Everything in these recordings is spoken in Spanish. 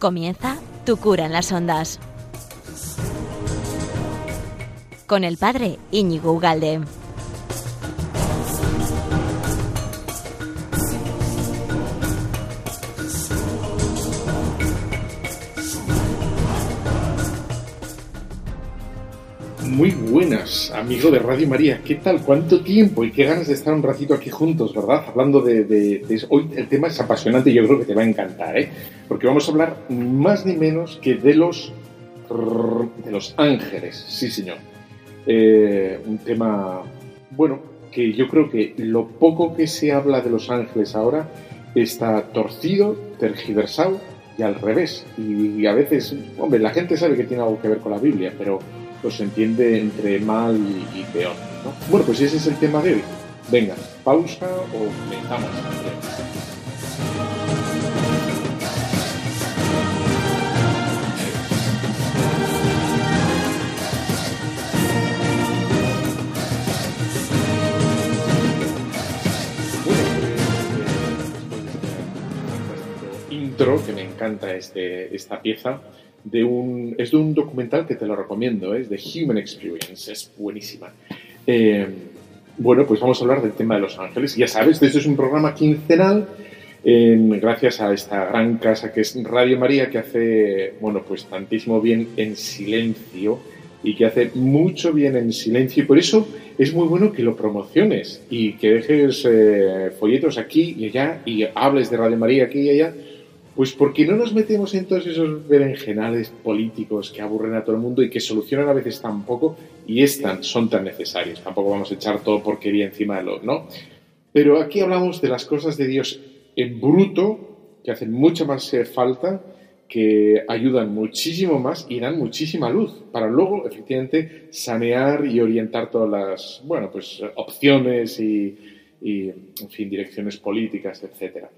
Comienza Tu cura en las ondas. Con el padre Íñigo Ugalde. Muy buenas, amigo de Radio María. ¿Qué tal? ¿Cuánto tiempo? Y qué ganas de estar un ratito aquí juntos, ¿verdad? Hablando de, de- de- Hoy el tema es apasionante y yo creo que te va a encantar, ¿eh? Porque vamos a hablar más ni menos que de los... de los ángeles. Sí, señor. Eh, un tema, bueno, que yo creo que lo poco que se habla de los ángeles ahora está torcido, tergiversado y al revés. Y, a veces, hombre, la gente sabe que tiene algo que ver con la Biblia, pero los entiende entre mal y, peor. ¿no? Bueno, pues ese es el tema de hoy. Venga, pausa o comenzamos. Que me encanta este, esta pieza de un es de un documental que te lo recomiendo es de Human Experience es buenísima. Eh, bueno pues vamos a hablar del tema de los ángeles. Ya sabes esto es un programa quincenal en- gracias a esta gran casa que es Radio María que hace bueno pues tantísimo bien en silencio y que hace mucho bien en silencio. Y por eso es muy bueno que lo promociones y que dejes eh, folletos aquí y allá y hables de Radio María aquí y allá pues porque no nos metemos en todos esos berenjenales políticos que aburren a todo el mundo y que solucionan a veces tan poco y es tan- son tan necesarios. Tampoco vamos a echar todo porquería encima de lo, ¿no? Pero aquí hablamos de las cosas de Dios en bruto, que hacen mucha más eh, falta, que ayudan muchísimo más y dan muchísima luz para luego, efectivamente, sanear y orientar todas las, bueno, pues opciones y, y, en fin, direcciones políticas, etcétera.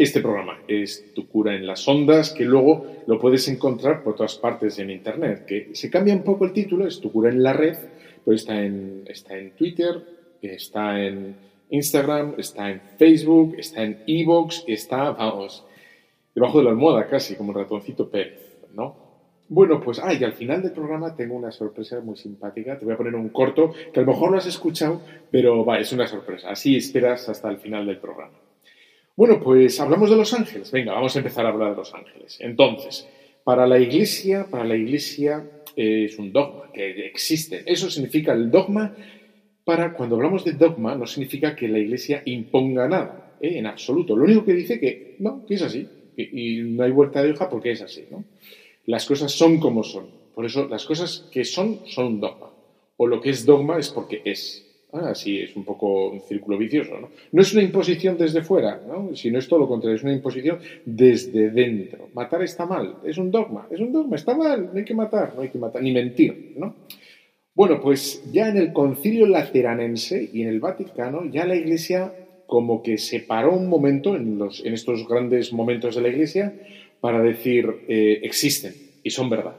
Este programa es Tu cura en las ondas, que luego lo puedes encontrar por todas partes en Internet, que se cambia un poco el título, es Tu cura en la red, pero está en, está en Twitter, está en Instagram, está en Facebook, está en Evox, está, vamos, debajo de la almohada casi, como el ratoncito Pérez, ¿no? Bueno, pues, ah, y al final del programa tengo una sorpresa muy simpática. Te voy a poner un corto que a lo mejor lo has escuchado, pero va, es una sorpresa. Así esperas hasta el final del programa. Bueno, pues hablamos de los ángeles. Venga, vamos a empezar a hablar de los ángeles. Entonces, para la iglesia, para la iglesia eh, es un dogma que existe. Eso significa el dogma para cuando hablamos de dogma no significa que la iglesia imponga nada, ¿eh? en absoluto. Lo único que dice que no, que es así y, no hay vuelta de hoja porque es así, ¿no? Las cosas son como son. Por eso las cosas que son son un dogma. O lo que es dogma es porque es. Ah, sí, es un poco un círculo vicioso, ¿no? No es una imposición desde fuera, ¿no? Sino es todo lo contrario, es una imposición desde dentro. Matar está mal, es un dogma, es un dogma, está mal, no hay que matar, no hay que matar, ni mentir, ¿no? Bueno, pues ya en el concilio lateranense y en el Vaticano, ya la Iglesia como que se paró un momento en, los, en estos grandes momentos de la Iglesia para decir, eh, existen y son verdad.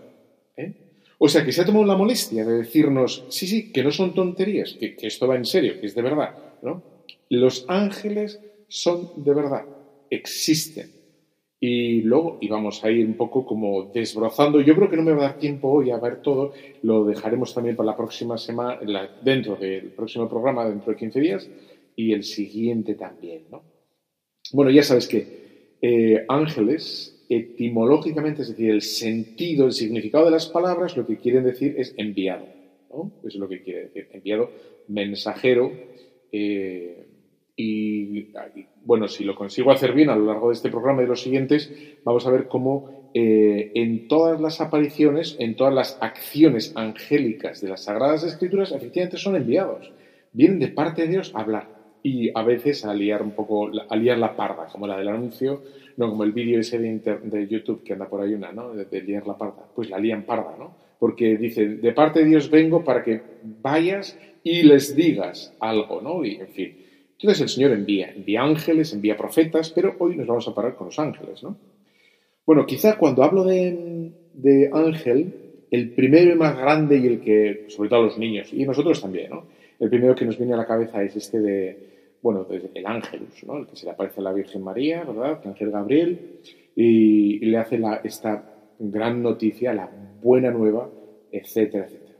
¿eh? O sea, que se ha tomado la molestia de decirnos, sí, sí, que no son tonterías, que, esto va en serio, que es de verdad. ¿no? Los ángeles son de verdad, existen. Y luego íbamos a ir un poco como desbrozando. Yo creo que no me va a dar tiempo hoy a ver todo. Lo dejaremos también para la próxima semana, dentro del próximo programa, dentro de 15 días, y el siguiente también, ¿no? Bueno, ya sabes que eh, ángeles, etimológicamente, es decir, el sentido, el significado de las palabras, lo que quieren decir es enviado, ¿no? Eso es lo que quiere decir, enviado, mensajero, eh, y, bueno, si lo consigo hacer bien a lo largo de este programa y de los siguientes, vamos a ver cómo eh, en todas las apariciones, en todas las acciones angélicas de las Sagradas Escrituras, efectivamente son enviados. Vienen de parte de Dios a hablar y a veces a liar un poco, a liar la parda, como la del anuncio, no como el vídeo ese de, inter- de YouTube que anda por ahí una, ¿no? De, de liar la parda. Pues la lían parda, ¿no? Porque dice, de parte de Dios vengo para que vayas y les digas algo, ¿no? Y en fin. Entonces el Señor envía, envía ángeles, envía profetas, pero hoy nos vamos a parar con los ángeles, ¿no? Bueno, quizá cuando hablo de, de ángel, el primero y más grande y el que, sobre todo los niños, y nosotros también, ¿no? El primero que nos viene a la cabeza es este de bueno, el ángelus, ¿no? El que se le aparece a la Virgen María, ¿verdad? El ángel Gabriel, y, le hace esta gran noticia, la buena nueva, etcétera, etcétera.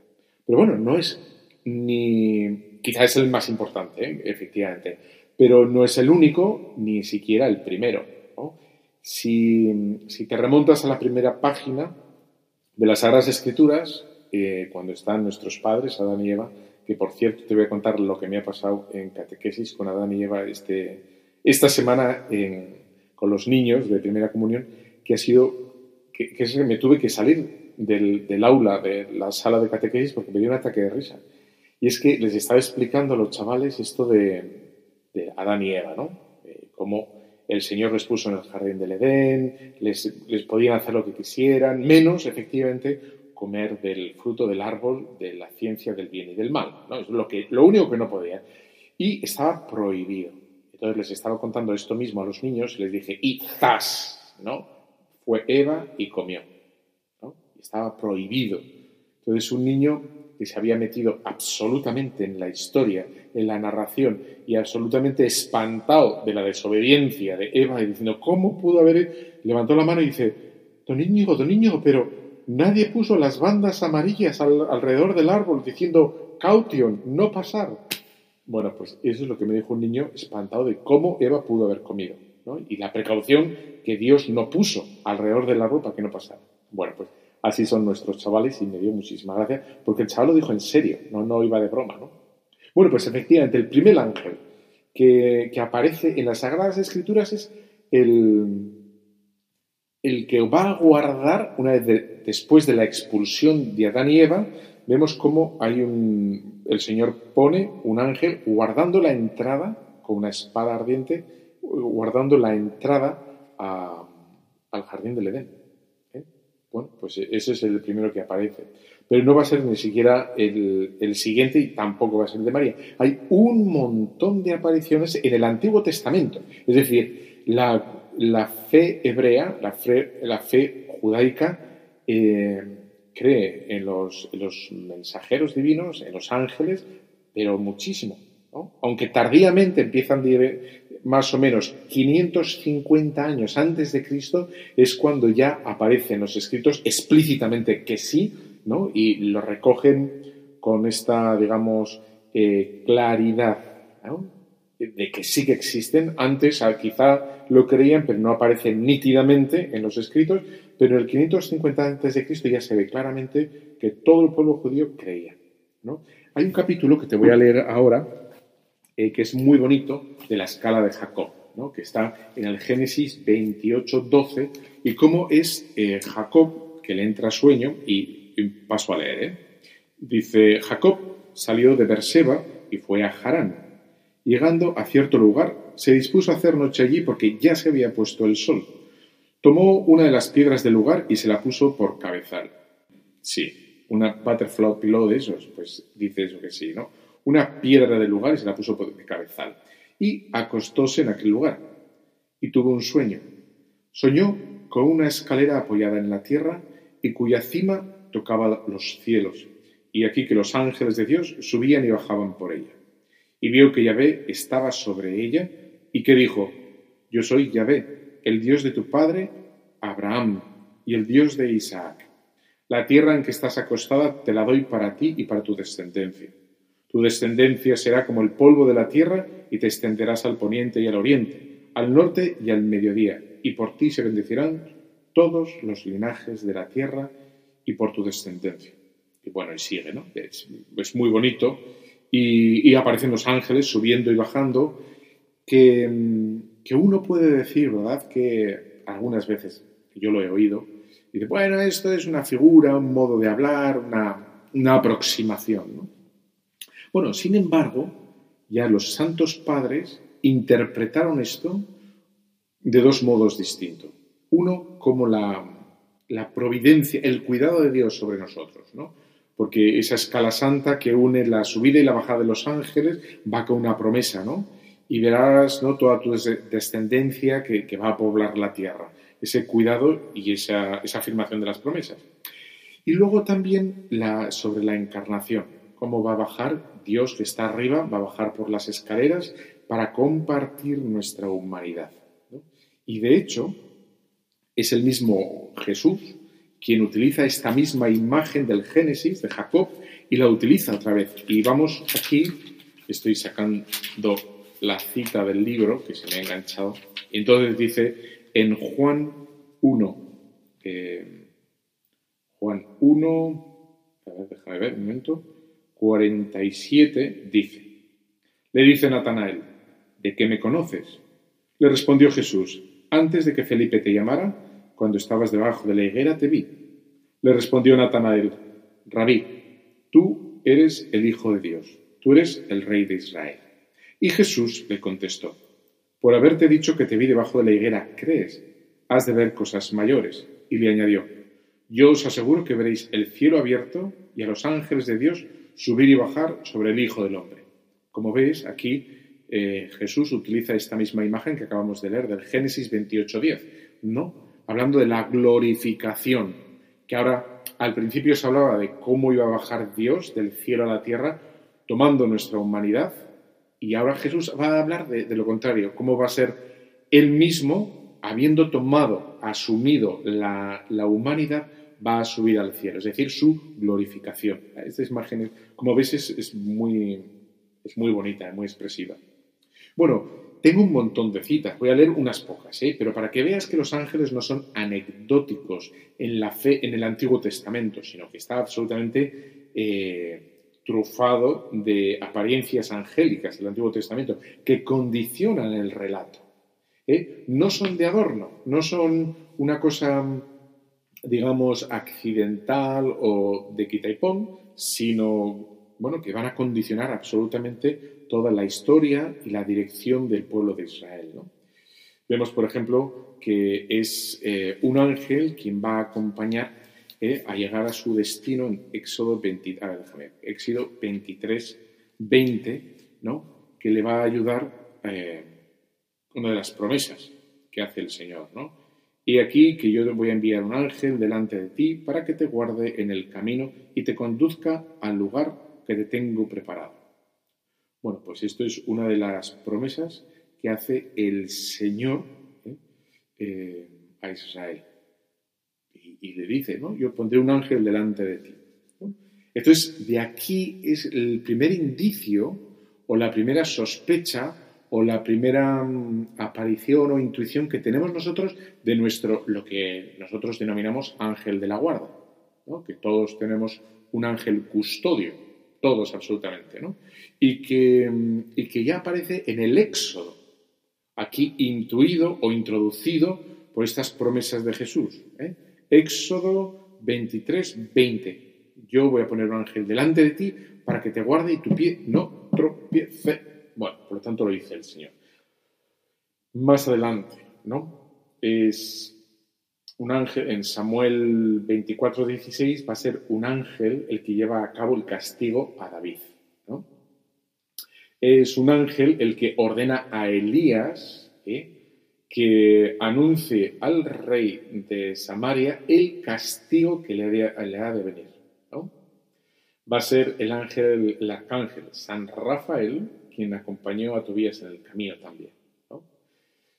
Pero bueno, no es ni, quizás es el más importante, ¿eh? efectivamente, pero no es el único, ni siquiera el primero. Si, te remontas a la primera página de las Sagradas Escrituras, eh, cuando están nuestros padres, Adán y Eva, que por cierto te voy a contar lo que me ha pasado en catequesis con Adán y Eva este, esta semana con los niños de primera comunión, que ha sido que, que me tuve que salir del, del, aula, de la sala de catequesis, porque me dio un ataque de risa. Y es que les estaba explicando a los chavales esto de, de Adán y Eva, ¿no? Eh, cómo el Señor les puso en el jardín del Edén, les, les podían hacer lo que quisieran, menos, efectivamente, comer del fruto del árbol de la ciencia del bien y del mal. ¿no? Es lo, que, lo único que no podían. Y estaba prohibido. Entonces les estaba contando esto mismo a los niños y les dije, y zas, ¿no? Fue Eva y comió. Estaba prohibido. Entonces un niño que se había metido absolutamente en la historia, en la narración y absolutamente espantado de la desobediencia de Eva y diciendo, ¿cómo pudo haber? Levantó la mano y dice, don Íñigo, don Íñigo, pero Nadie puso las bandas amarillas alrededor del árbol diciendo caution, no pasar. Bueno, pues eso es lo que me dijo un niño espantado de cómo Eva pudo haber comido. Y la precaución que Dios no puso alrededor del árbol para que no pasara. Bueno, pues así son nuestros chavales y me dio muchísima gracia porque el chaval lo dijo en serio, no, no iba de broma. ¿no? Bueno, pues efectivamente el primer ángel que, que aparece en las Sagradas Escrituras es el, el que va a guardar, una vez después de la expulsión de Adán y Eva, vemos cómo hay un, el Señor pone un ángel guardando la entrada, con una espada ardiente, guardando la entrada al jardín del Edén. ¿eh? Bueno, pues ese es el primero que aparece. Pero no va a ser ni siquiera el, siguiente y tampoco va a ser el de María. Hay un montón de apariciones en el Antiguo Testamento. Es decir, la la fe hebrea, la fe, la fe judaica, eh, cree en los, mensajeros divinos, en los ángeles, pero muchísimo. Aunque tardíamente empiezan más o menos 550 años antes de Cristo, es cuando ya aparecen los escritos explícitamente que sí, ¿no? y lo recogen con esta, digamos, eh, claridad de que sí que existen. Antes quizá lo creían, pero no aparecen nítidamente en los escritos, pero en el 550 a.C. ya se ve claramente que todo el pueblo judío creía. ¿no? Hay un capítulo que te voy a leer ahora, eh, que es muy bonito, de la escala de Jacob, ¿no? que está en el Génesis 28, 12, y cómo es eh, Jacob que le entra sueño, y, paso a leer. ¿eh? Dice, Jacob salió de Berseba y fue a Harán Llegando a cierto lugar, se dispuso a hacer noche allí porque ya se había puesto el sol. Tomó una de las piedras del lugar y se la puso por cabezal. Sí, una butterfly pillow de esos, pues dice eso que sí, ¿no? Una piedra del lugar y se la puso por cabezal. Y acostóse en aquel lugar. Y tuvo un sueño. Soñó con una escalera apoyada en la tierra y cuya cima tocaba los cielos. Y aquí que los ángeles de Dios subían y bajaban por ella y vio que Yahvé estaba sobre ella y que dijo, yo soy Yahvé, el Dios de tu padre Abraham y el Dios de Isaac. La tierra en que estás acostada te la doy para ti y para tu descendencia. Tu descendencia será como el polvo de la tierra y te extenderás al poniente y al oriente, al norte y al mediodía, y por ti se bendecirán todos los linajes de la tierra y por tu descendencia. Y bueno, y sigue, ¿no? Es, muy bonito y, aparecen los ángeles subiendo y bajando, que, uno puede decir, ¿verdad?, que algunas veces, yo lo he oído, dice, bueno, esto es una figura, un modo de hablar, una, aproximación. Bueno, sin embargo, ya los santos padres interpretaron esto de dos modos distintos. Uno como la, la providencia, el cuidado de Dios sobre nosotros, ¿no? porque esa escala santa que une la subida y la bajada de los ángeles va con una promesa, ¿no? Y verás ¿no? toda tu descendencia que, va a poblar la tierra. Ese cuidado y esa, afirmación de las promesas. Y luego también la, sobre la encarnación. Cómo va a bajar Dios que está arriba, va a bajar por las escaleras para compartir nuestra humanidad. Y de hecho, es el mismo Jesús quien utiliza esta misma imagen del Génesis de Jacob y la utiliza otra vez. Y vamos aquí, estoy sacando la cita del libro que se me ha enganchado. Entonces dice en Juan 1, eh, Juan 1, a ver, déjame ver un momento, 47 dice, le dice Natanael, ¿de qué me conoces? Le respondió Jesús, antes de que Felipe te llamara, cuando estabas debajo de la higuera te vi. Le respondió Natanael, Rabí, tú eres el Hijo de Dios, tú eres el Rey de Israel. Y Jesús le contestó, por haberte dicho que te vi debajo de la higuera, ¿crees? Has de ver cosas mayores. Y le añadió, yo os aseguro que veréis el cielo abierto y a los ángeles de Dios subir y bajar sobre el Hijo del Hombre. Como veis, aquí eh, Jesús utiliza esta misma imagen que acabamos de leer del Génesis 28.10, ¿no? Hablando de la glorificación, que ahora al principio se hablaba de cómo iba a bajar Dios del cielo a la tierra, tomando nuestra humanidad, y ahora Jesús va a hablar de, lo contrario, cómo va a ser Él mismo, habiendo tomado, asumido la, humanidad, va a subir al cielo, es decir, su glorificación. Esta imagen, como ves, es, muy, es muy bonita, muy expresiva. Bueno, tengo un montón de citas, voy a leer unas pocas, ¿eh? pero para que veas que los ángeles no son anecdóticos en la fe en el Antiguo Testamento, sino que está absolutamente eh, trufado de apariencias angélicas del Antiguo Testamento que condicionan el relato. ¿eh? No son de adorno, no son una cosa digamos, accidental o de quita y pon, sino, bueno, que van a condicionar absolutamente toda la historia y la dirección del pueblo de Israel. Vemos, por ejemplo, que es eh, un ángel quien va a acompañar a llegar a su destino en Éxodo, 20, Éxodo 23, 20, ¿no? que le va a ayudar eh, una de las promesas que hace el Señor, ¿no? Y aquí que yo voy a enviar un ángel delante de ti para que te guarde en el camino y te conduzca al lugar que te tengo preparado. Bueno, pues esto es una de las promesas que hace el Señor ¿eh? Eh, a Israel. Y, le dice, ¿no? Yo pondré un ángel delante de ti. Entonces, de aquí es el primer indicio o la primera sospecha o la primera mm, aparición o intuición que tenemos nosotros de nuestro, lo que nosotros denominamos ángel de la guarda, que todos tenemos un ángel custodio, todos absolutamente, ¿no? y, que, mm, y que ya aparece en el Éxodo, aquí intuido o introducido por estas promesas de Jesús. ¿eh? Éxodo 23, 20. Yo voy a poner un ángel delante de ti para que te guarde y tu pie no tropiece. Bueno, por lo tanto lo dice el Señor. Más adelante, ¿no? Es un ángel, en Samuel 24, 16 va a ser un ángel el que lleva a cabo el castigo a David, ¿no? Es un ángel el que ordena a Elías ¿eh? Que anuncie al rey de Samaria el castigo que le, ha de venir. Va a ser el ángel, el arcángel San Rafael, quien acompañó a Tobías en el camino también.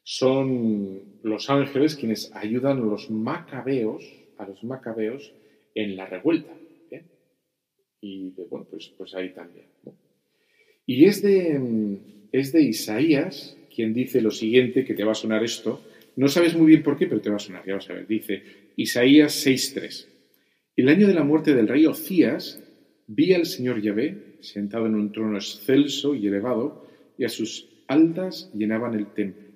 Son los ángeles quienes ayudan a los macabeos, a los macabeos en la revuelta. Y bueno, pues, pues ahí también. Y es de, es de Isaías quien dice lo siguiente, que te va a sonar esto. No sabes muy bien por qué, pero te va a sonar, ya vas a ver. Dice Isaías 6.3. El año de la muerte del rey Ocías, vi al Señor Yahvé sentado en un trono excelso y elevado, y a sus altas llenaban el templo.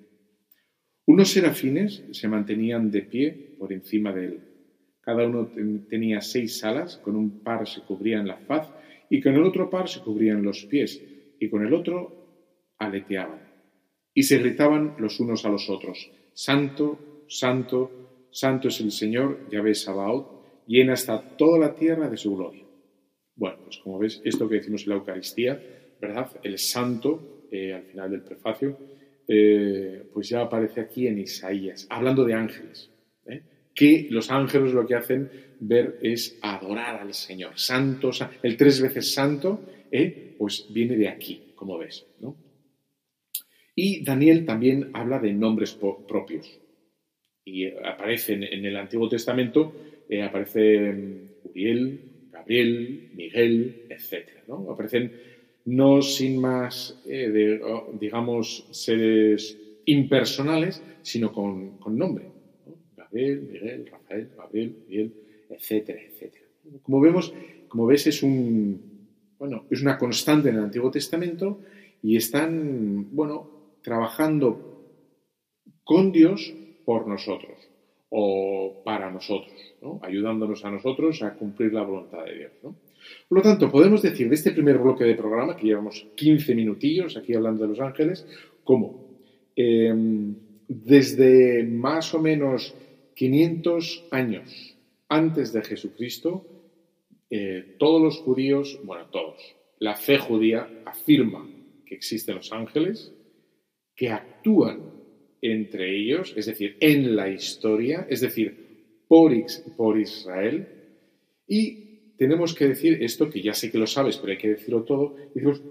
Unos serafines se mantenían de pie por encima de él. Cada uno tenía seis alas, con un par se cubrían la faz y con el otro par se cubrían los pies, y con el otro aleteaban. Y se gritaban los unos a los otros, Santo, Santo, Santo es el Señor, Yahvé Sabaoth, llena está toda la tierra de su gloria. Bueno, pues como ves, esto que decimos en la Eucaristía, ¿verdad? El santo, eh, al final del prefacio, eh, pues ya aparece aquí en Isaías, hablando de ángeles. ¿eh? Que los ángeles lo que hacen ver es adorar al Señor. Santo, el tres veces santo, pues viene de aquí, como ves. ¿no? Y Daniel también habla de nombres propios. Y aparecen en el Antiguo Testamento, eh, aparecen Uriel, Gabriel, Miguel, etc. ¿no? Aparecen no sin más, eh, digamos, seres impersonales, sino con, nombre. Gabriel, Miguel, Rafael, Gabriel, Miguel, etcétera, etcétera. Como vemos, como ves, es un, bueno, es una constante en el Antiguo Testamento y están, bueno, trabajando con Dios por nosotros o para nosotros, ayudándonos a nosotros a cumplir la voluntad de Dios. Por lo tanto, podemos decir de este primer bloque de programa, que llevamos 15 minutillos aquí hablando de los ángeles, como em, desde más o menos 500 años antes de Jesucristo, eh, todos los judíos, bueno, todos, la fe judía afirma que existen los ángeles, que actúan entre ellos, es decir, en la historia, es decir, por, Israel. Y tenemos que decir esto, que ya sé que lo sabes, pero hay que decirlo todo,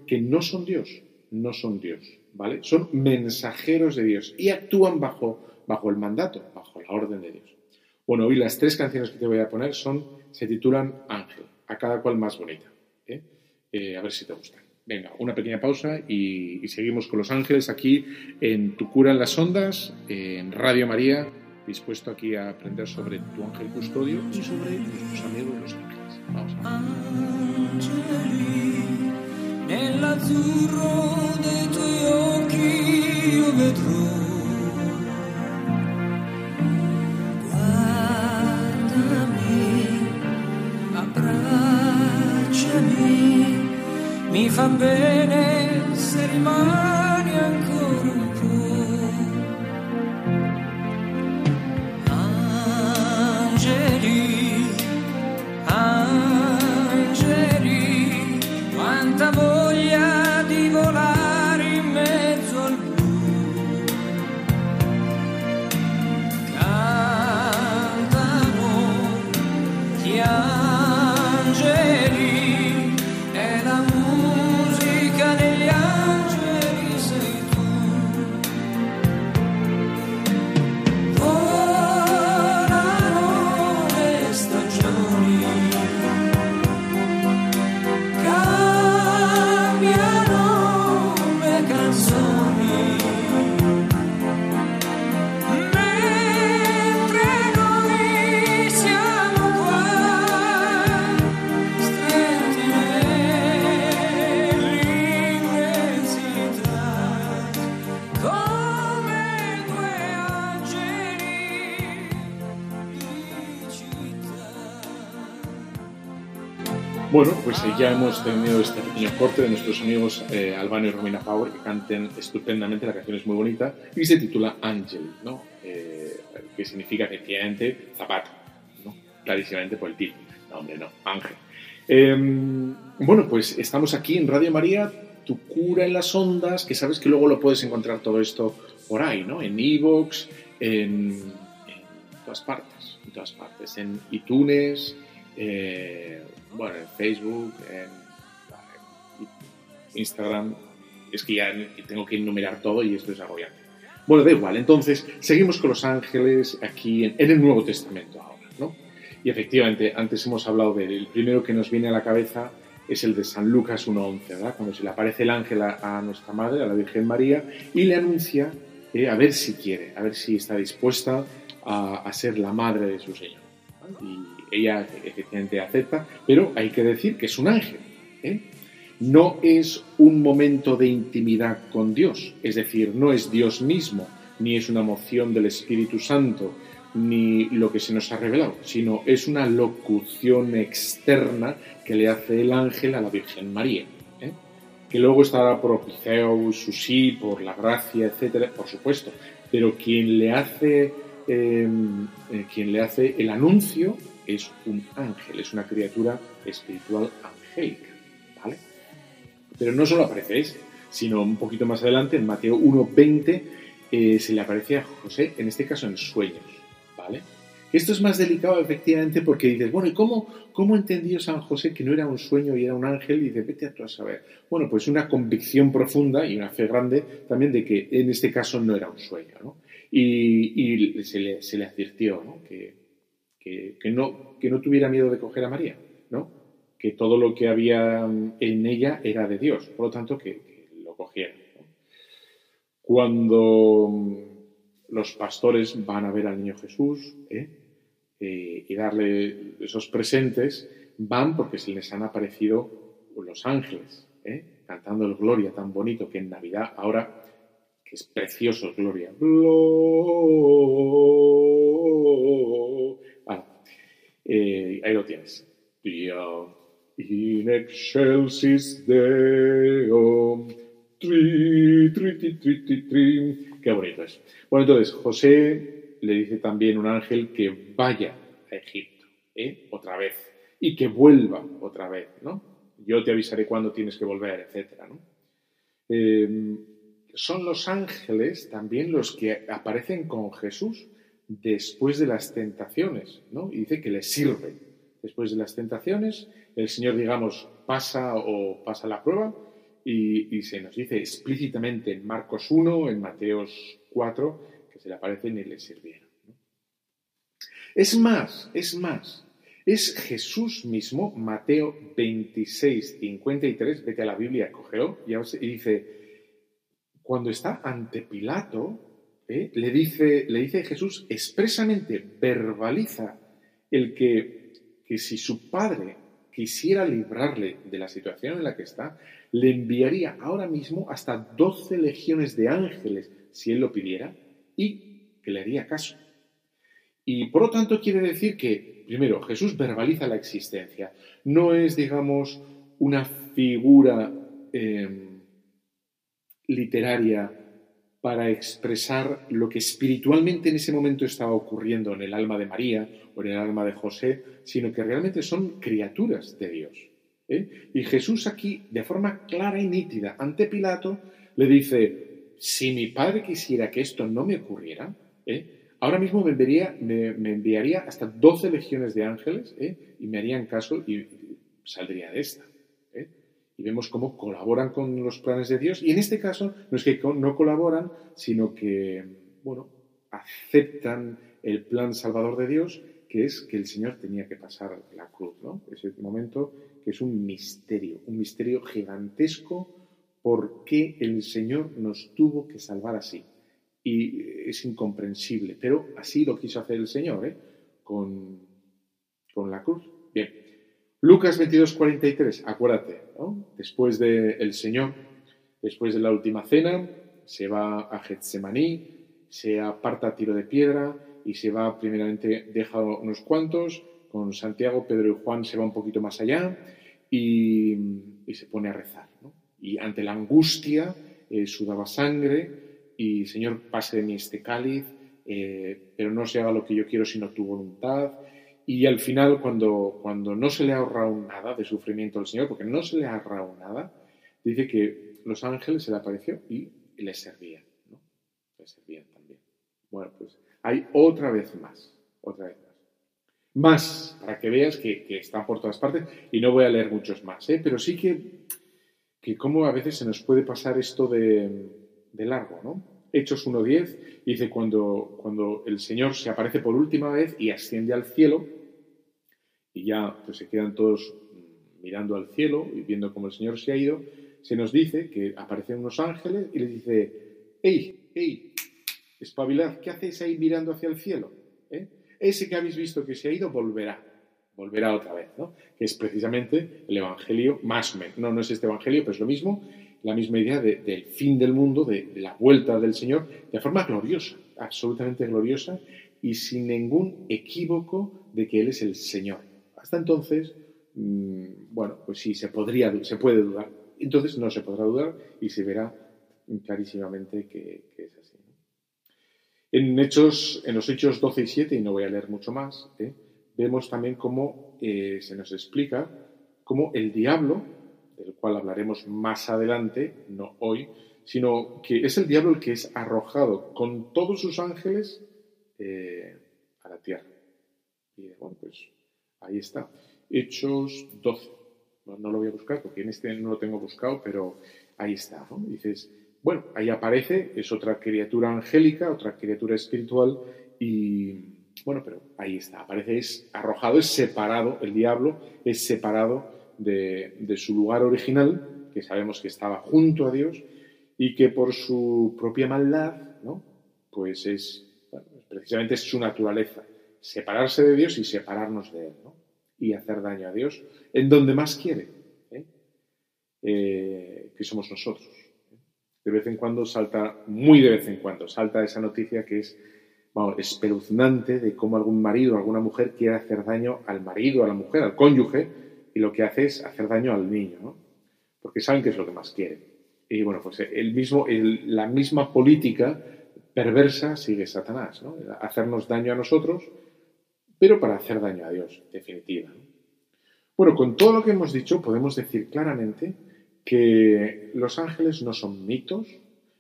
que no son Dios, no son Dios, ¿vale? Son mensajeros de Dios y actúan bajo, bajo el mandato, bajo la orden de Dios. Bueno, hoy las tres canciones que te voy a poner son, se titulan Ángel, a cada cual más bonita. ¿eh? Eh, a ver si te gustan. Venga, una pequeña pausa y, seguimos con Los Ángeles aquí en Tu Cura en las Ondas, en Radio María, dispuesto aquí a aprender sobre tu ángel custodio y sobre nuestros amigos los ángeles. Vamos mi fa bene se rimani ancora le ya hemos tenido este pequeño corte de nuestros amigos eh, y Romina Power, que canten estupendamente, la canción es muy bonita, y se titula Angel, ¿no? Eh, que significa efectivamente zapato, ¿no? Clarísimamente por el título. No, hombre, no, ángel. Em, bueno, pues estamos aquí en Radio María, tu cura en las ondas, que sabes que luego lo puedes encontrar todo esto por ahí, ¿no? En Evox, en, en todas partes, en todas partes, en iTunes, eh, bueno, en Facebook, en, Instagram. Es que ya tengo que enumerar todo y esto es agobiante. Bueno, da igual. Entonces, seguimos con los ángeles aquí en, el Nuevo Testamento ahora, ¿no? Y efectivamente, antes hemos hablado del el primero que nos viene a la cabeza es el de San Lucas 1.11, ¿verdad? Cuando se le aparece el ángel a, nuestra madre, a la Virgen María, y le anuncia eh, a ver si quiere, a ver si está dispuesta a, ser la madre de su Señor. Ella efectivamente acepta, pero hay que decir que es un ángel. ¿eh? No es un momento de intimidad con Dios, es decir, no es Dios mismo, ni es una moción del Espíritu Santo, ni lo que se nos ha revelado, sino es una locución externa que le hace el ángel a la Virgen María. ¿eh? Que luego estará por Opiceus, su sí, por la gracia, etcétera, por supuesto, pero quien le hace, eh, eh, quien le hace el anuncio es un ángel, es una criatura espiritual angélica, ¿vale? Pero no solo aparece ese, sino un poquito más adelante, en Mateo 1.20, eh, se le aparece a José, en este caso en sueños, ¿vale? Esto es más delicado efectivamente porque dices, bueno, ¿y cómo, cómo entendió San José que no era un sueño y era un ángel? Y dice, vete a tú a saber. Bueno, pues una convicción profunda y una fe grande también de que en este caso no era un sueño, ¿no? Y, se, le, se le advirtió. Que, que, que no, que no tuviera miedo de coger a María, ¿no? Que todo lo que había en ella era de Dios, por lo tanto que, lo cogiera. Cuando mm, los pastores van a ver al niño Jesús ¿eh? Eh, y darle esos presentes, van porque se les han aparecido los ángeles, ¿eh? cantando el Gloria tan bonito que en Navidad ahora, que es precioso Gloria. Glo- eh, ahí lo tienes. In excelsis tri, tri, tri, tri, tri. Qué bonito es. Bueno, entonces, José le dice también un ángel que vaya a Egipto, ¿eh? otra vez, y que vuelva otra vez, ¿no? Yo te avisaré cuándo tienes que volver, etcétera, ¿no? Eh, son los ángeles también los que aparecen con Jesús después de las tentaciones, ¿no? Y dice que le sirven. Después de las tentaciones, el Señor, digamos, pasa o pasa la prueba y, y se nos dice explícitamente en Marcos 1, en Mateos 4, que se le aparecen y le sirvieron. Es más, es más, es Jesús mismo, Mateo 26, 53, vete a la Biblia, se- y dice, cuando está ante Pilato, ¿eh? le, dice, Jesús expresamente, verbaliza el que, que si su padre quisiera librarle de la situación en la que está, le enviaría ahora mismo hasta 12 legiones de ángeles, si él lo pidiera, y que le haría caso. Y por lo tanto quiere decir que, primero, Jesús verbaliza la existencia. No es, digamos, una figura eh, literaria para expresar lo que espiritualmente en ese momento estaba ocurriendo en el alma de María o en el alma de José, sino que realmente son criaturas de Dios. ¿eh? Y Jesús aquí, de forma clara y nítida, ante Pilato, le dice, si mi padre quisiera que esto no me ocurriera, ¿eh? ahora mismo me enviaría, me, enviaría hasta 12 legiones de ángeles ¿eh? y me harían caso y saldría de esta. Y vemos cómo colaboran con los planes de Dios. Y en este caso no es que no colaboran, sino que, bueno, aceptan el plan salvador de Dios, que es que el Señor tenía que pasar la cruz, ¿no? Ese momento que es un misterio, un misterio gigantesco por qué el Señor nos tuvo que salvar así. Y es incomprensible, pero así lo quiso hacer el Señor, ¿eh? Con, con la cruz. Bien. Lucas 22, 43, acuérdate. Después del Señor, después de la última cena, se va a Getsemaní, se aparta a tiro de piedra y se va, primeramente, deja unos cuantos, con Santiago, Pedro y Juan se va un poquito más allá y, se pone a rezar. Y ante la angustia, eh, sudaba sangre y, Señor, pase de mí este cáliz, eh, pero no se haga lo que yo quiero, sino tu voluntad. Y al final, cuando, cuando no se le ha ahorrado nada de sufrimiento al Señor, porque no se le ha ahorrado nada, dice que los ángeles se le apareció y le servían, ¿no? Le servían también. Bueno, pues hay otra vez más, otra vez más. Más, para que veas que, que están por todas partes, y no voy a leer muchos más, ¿eh? pero sí que, que como a veces se nos puede pasar esto de, de largo, ¿no? Hechos 1.10 dice cuando, cuando el Señor se aparece por última vez y asciende al cielo, y ya pues, se quedan todos mirando al cielo y viendo cómo el Señor se ha ido, se nos dice que aparecen unos ángeles y les dice, ¡Ey, ey, espabilad, ¿qué hacéis ahí mirando hacia el cielo? ¿Eh? Ese que habéis visto que se ha ido volverá, volverá otra vez, ¿no? Que es precisamente el Evangelio más no, no es este Evangelio, pero es lo mismo, la misma idea de- del fin del mundo, de, la vuelta del Señor, de forma gloriosa, absolutamente gloriosa y sin ningún equívoco de que Él es el Señor. Hasta entonces, mm, bueno, pues sí, se, podría, se puede dudar. Entonces no se podrá dudar y se verá clarísimamente que, es así. En, hechos, en los Hechos 12 y 7, y no voy a leer mucho más, ¿eh? vemos también cómo eh, se nos explica cómo el diablo, del cual hablaremos más adelante, no hoy, sino que es el diablo el que es arrojado con todos sus ángeles eh, a la tierra. Y bueno, pues ahí está. Hechos 12. No, no lo voy a buscar porque en este no lo tengo buscado, pero ahí está. Dices, bueno, ahí aparece, es otra criatura angélica, otra criatura espiritual y bueno, pero ahí está, aparece, es arrojado, es separado, el diablo es separado de, su lugar original, que sabemos que estaba junto a Dios y que por su propia maldad, ¿no? Pues es, bueno, precisamente es su naturaleza, separarse de Dios y separarnos de Él. Y hacer daño a Dios en donde más quiere, ¿eh? Eh, que somos nosotros. De vez en cuando salta, muy de vez en cuando, salta esa noticia que es espeluznante de cómo algún marido o alguna mujer quiere hacer daño al marido, a la mujer, al cónyuge, y lo que hace es hacer daño al niño, ¿no? Porque saben que es lo que más quieren. Y bueno, pues el mismo, la misma política perversa sigue Satanás, ¿no? Hacernos daño a nosotros, pero para hacer daño a Dios, en definitiva. ¿no? Bueno, con todo lo que hemos dicho, podemos decir claramente que los ángeles no son mitos,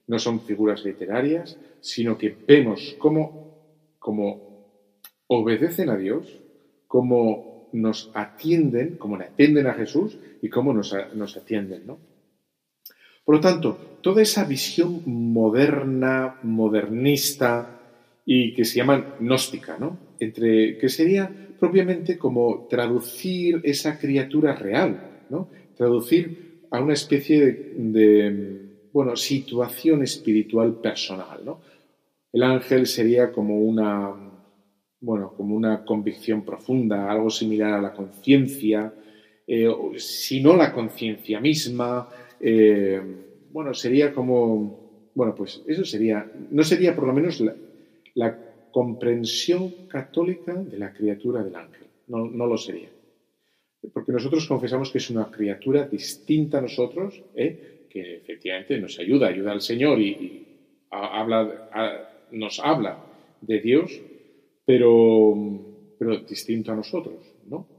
no son figuras literarias, sino que vemos cómo, cómo obedecen a Dios, cómo nos atienden, cómo le atienden a Jesús y cómo nos, atienden, ¿no? Por lo tanto, toda esa visión moderna, modernista y que se llama gnóstica, ¿no? Entre, que sería propiamente como traducir esa criatura real, ¿no? Traducir a una especie de, de, bueno, situación espiritual personal, ¿no? El ángel sería como una, bueno, como una convicción profunda, algo similar a la conciencia, eh, si no la conciencia misma, eh, bueno, sería como, bueno, pues eso sería, no sería por lo menos la, comprensión católica de la criatura del ángel, no, no lo sería. Porque nosotros confesamos que es una criatura distinta a nosotros, ¿eh? que efectivamente nos ayuda, ayuda al Señor y, habla, nos habla de Dios, pero, pero distinto a nosotros, ¿no?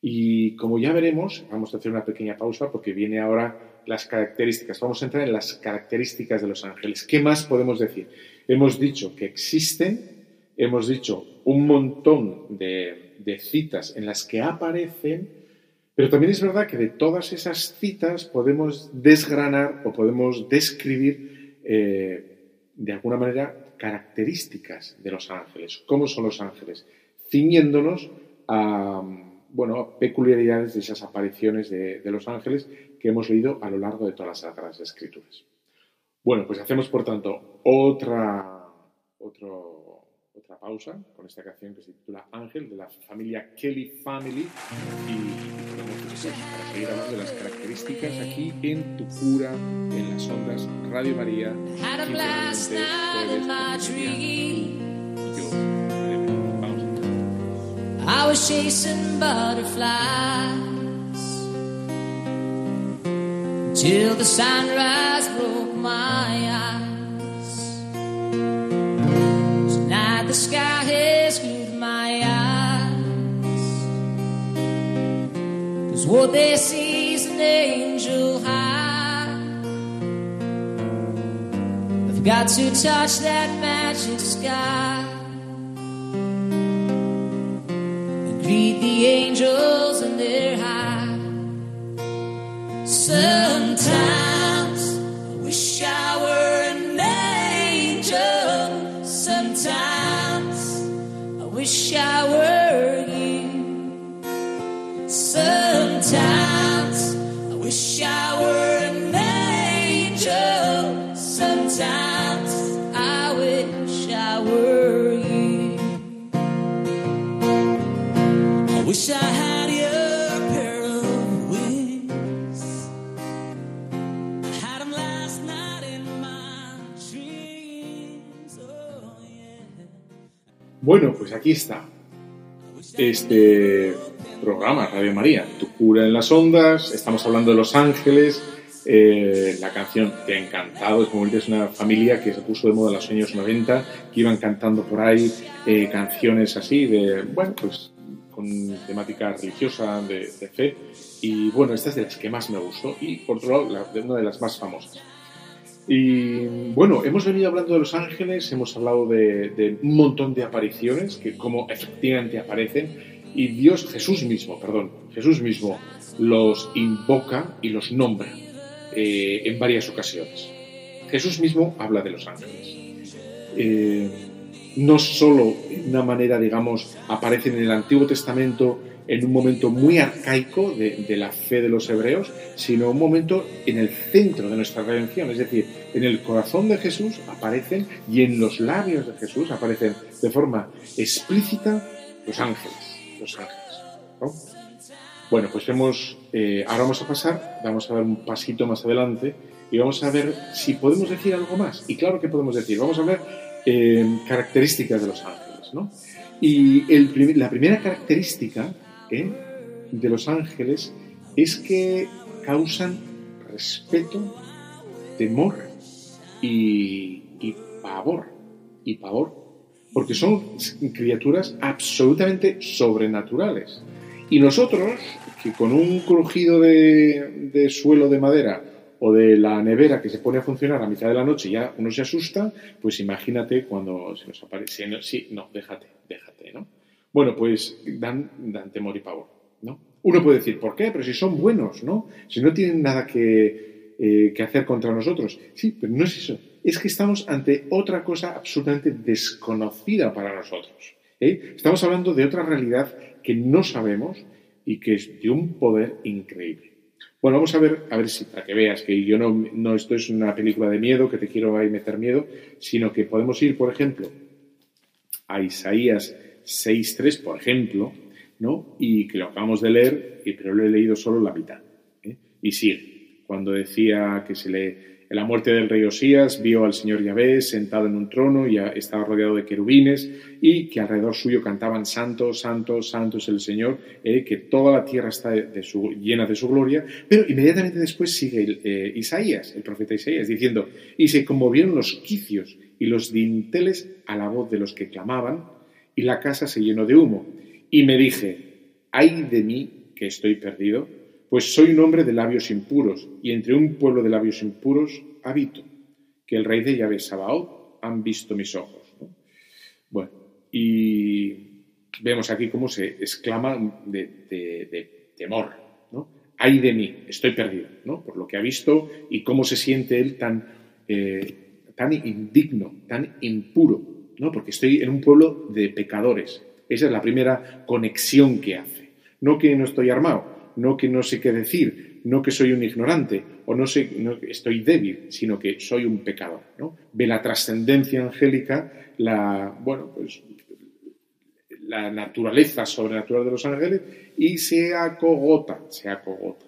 Y como ya veremos, vamos a hacer una pequeña pausa porque viene ahora las características. Vamos a entrar en las características de los ángeles. ¿Qué más podemos decir? Hemos dicho que existen, hemos dicho un montón de, de citas en las que aparecen, pero también es verdad que de todas esas citas podemos desgranar o podemos describir eh, de alguna manera características de los ángeles. ¿Cómo son los ángeles? Ciñéndonos a, bueno, peculiaridades de esas apariciones de, de los ángeles que hemos leído a lo largo de todas las Sagradas Escrituras. Bueno, pues hacemos por tanto otra, otro- otra pausa con esta canción que se titula Ángel de la familia Kelly Family y podemos después para seguir hablando de las características aquí en Tu Cura, en las ondas Radio María. I was chasing butterflies till the sunrise broke my eyes. What they see is an angel high. I've got to touch that magic sky. And greet the angels in their high. Sometimes Bueno, pues aquí está. Este programa, Radio María, Tu cura en las ondas, estamos hablando de Los Ángeles, eh, la canción Te ha encantado, es como es una familia que se puso de moda en los años 90, que iban cantando por ahí eh, canciones así, de, bueno, pues con temática religiosa, de, fe, y bueno, esta es de las que más me gustó, y por otro lado, la- una de las más famosas. Y bueno, hemos venido hablando de los ángeles, hemos hablado de, un montón de apariciones, que como efectivamente aparecen, y Dios, Jesús mismo, perdón, Jesús mismo los invoca y los nombra eh, en varias ocasiones. Jesús mismo habla de los ángeles. Eh, no solo de una manera, digamos, aparecen en el Antiguo Testamento en un momento muy arcaico de, de, la fe de los hebreos, sino un momento en el centro de nuestra redención, es decir, en el corazón de Jesús aparecen y en los labios de Jesús aparecen de forma explícita los ángeles, los ángeles. ¿no? Bueno, pues vemos, eh, ahora vamos a pasar, vamos a dar un pasito más adelante y vamos a ver si podemos decir algo más. Y claro que podemos decir, vamos a ver eh, características de los ángeles, ¿no? Y el, la primera característica ¿eh? de los ángeles es que causan respeto, temor y, y pavor. Y pavor. Porque son criaturas absolutamente sobrenaturales. Y nosotros, que con un crujido de, de, suelo de madera o de la nevera que se pone a funcionar a mitad de la noche ya uno se asusta, pues imagínate cuando se nos aparece. Sí, no, déjate, déjate, ¿no? Bueno, pues dan, temor y pavor, ¿no? Uno puede decir, ¿por qué? Pero si son buenos, ¿no? Si no tienen nada que, eh, hacer contra nosotros. Sí, pero no es eso. Es que estamos ante otra cosa absolutamente desconocida para nosotros. ¿eh? Estamos hablando de otra realidad que no sabemos y que es de un poder increíble. Bueno, vamos a ver, a ver si para que veas que yo no, no esto es una película de miedo que te quiero ahí meter miedo, sino que podemos ir, por ejemplo, a Isaías 6.3, por ejemplo, ¿no? Y que lo acabamos de leer, pero lo he leído solo la mitad. ¿eh? Y sigue, cuando decía que se le en la muerte del rey Osías vio al señor Yahvé sentado en un trono y estaba rodeado de querubines y que alrededor suyo cantaban Santo, Santo, Santo es el Señor, eh, que toda la tierra está de su, llena de su gloria. Pero inmediatamente después sigue eh, Isaías, el profeta Isaías, diciendo, y se conmovieron los quicios y los dinteles a la voz de los que clamaban y la casa se llenó de humo. Y me dije, ay de mí que estoy perdido pues soy un hombre de labios impuros, y entre un pueblo de labios impuros habito, que el rey de Yahvé Sabaoth han visto mis ojos. ¿no? Bueno, y vemos aquí cómo se exclama de, temor. Ay de mí, estoy perdido, ¿no? Por lo que ha visto y cómo se siente él tan, eh, tan indigno, tan impuro, ¿no? Porque estoy en un pueblo de pecadores. Esa es la primera conexión que hace. No que no estoy armado, no que no sé qué decir, no que soy un ignorante o no sé no estoy débil, sino que soy un pecador. Ve la trascendencia angélica, la, bueno, pues, la naturaleza sobrenatural de los ángeles y se acogota, se acogota.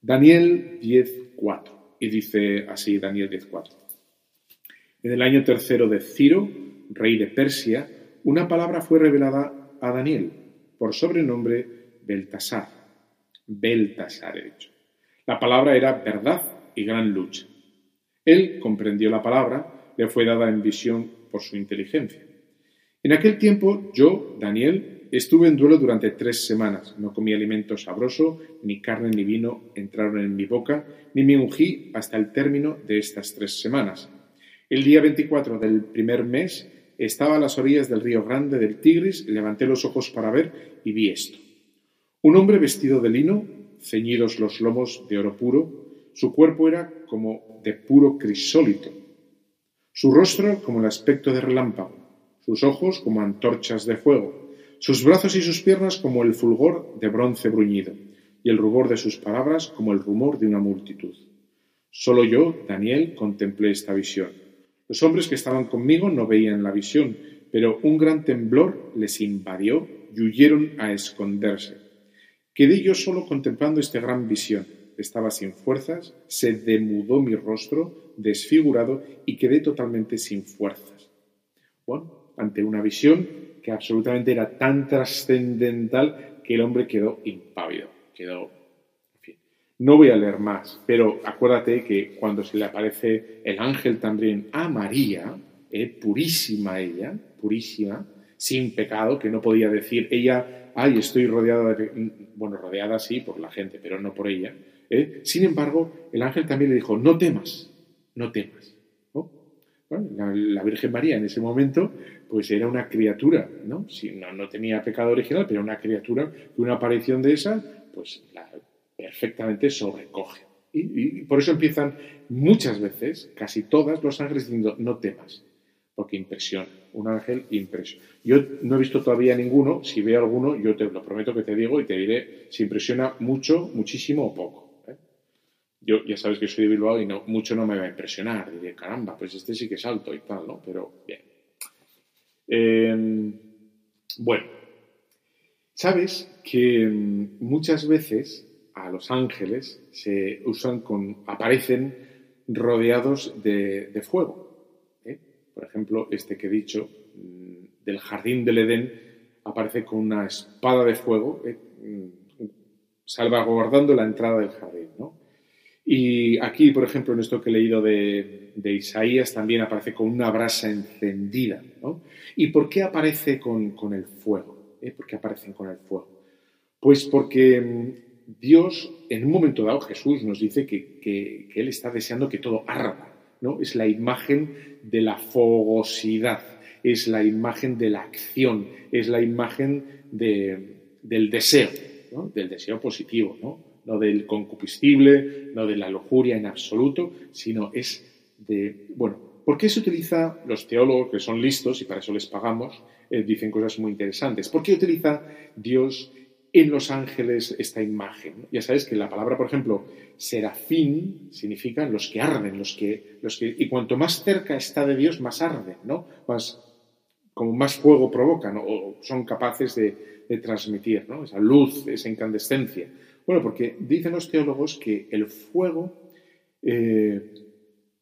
Daniel 10.4 y dice así Daniel 10.4. En el año tercero de Ciro, rey de Persia, una palabra fue revelada a Daniel por sobrenombre Beltasar Beltasar he dicho. La palabra era verdad y gran lucha. Él comprendió la palabra, le fue dada en visión por su inteligencia. En aquel tiempo yo, Daniel, estuve en duelo durante tres semanas. No comí alimento sabroso, ni carne ni vino entraron en mi boca, ni me ungí hasta el término de estas tres semanas. El día 24 del primer mes estaba a las orillas del río grande del Tigris, levanté los ojos para ver y vi esto. Un hombre vestido de lino, ceñidos los lomos de oro puro, su cuerpo era como de puro crisólito, su rostro como el aspecto de relámpago, sus ojos como antorchas de fuego, sus brazos y sus piernas como el fulgor de bronce bruñido, y el rubor de sus palabras como el rumor de una multitud. Solo yo, Daniel, contemplé esta visión. Los hombres que estaban conmigo no veían la visión, pero un gran temblor les invadió y huyeron a esconderse. Quedé yo solo contemplando esta gran visión. Estaba sin fuerzas, se demudó mi rostro, desfigurado, y quedé totalmente sin fuerzas. Bueno, ante una visión que absolutamente era tan trascendental que el hombre quedó impávido, quedó... No voy a leer más, pero acuérdate que cuando se le aparece el ángel también a María, eh, purísima ella, purísima, sin pecado, que no podía decir ella ay, estoy rodeada de... Bueno, rodeada sí por la gente, pero no por ella. ¿eh? Sin embargo, el ángel también le dijo, no temas, no temas. la Virgen María en ese momento pues era una criatura, ¿no? Si no, no tenía pecado original, pero una criatura que una aparición de esa, pues la perfectamente sobrecoge. Y, y por eso empiezan muchas veces, casi todas, los ángeles diciendo, no temas, porque impresiona. Un ángel impresiona. Yo no he visto todavía ninguno, si veo alguno, yo te lo prometo que te digo y te diré si impresiona mucho, muchísimo o poco. ¿eh? Yo ya sabes que soy de Bilbao y no, mucho no me va a impresionar. Diré, caramba, pues este sí que es alto y tal, ¿no? Pero bien. Eh, bueno, sabes que mm, muchas veces a los ángeles se usan con, aparecen rodeados de, de fuego. ¿eh? Por ejemplo, este que he dicho, mm, del jardín del Edén, aparece con una espada de fuego, ¿eh? Mm, salvaguardando la entrada del jardín. Y aquí, por ejemplo, en esto que he leído de, de Isaías, también aparece con una brasa encendida. ¿Y por qué aparece con, con el fuego? ¿Eh? ¿Por qué aparecen con el fuego? Pues porque mm, Dios, en un momento dado, Jesús nos dice que, que, Él está deseando que todo arda. ¿no? Es la imagen de la fogosidad, es la imagen de la acción, es la imagen de, del deseo, del deseo positivo, ¿no? no del concupiscible, no de la lujuria en absoluto, sino es de, bueno, ¿por qué se utiliza, los teólogos que son listos y para eso les pagamos, eh, dicen cosas muy interesantes, ¿por qué utiliza Dios en los ángeles esta imagen? Ya sabes que la palabra, por ejemplo, serafín significa los que arden, los que, los que, y cuanto más cerca está de Dios, más arden, ¿no? Más, como más fuego provocan o son capaces de, transmitir, ¿no? Esa luz, esa incandescencia. Bueno, porque dicen los teólogos que el fuego eh,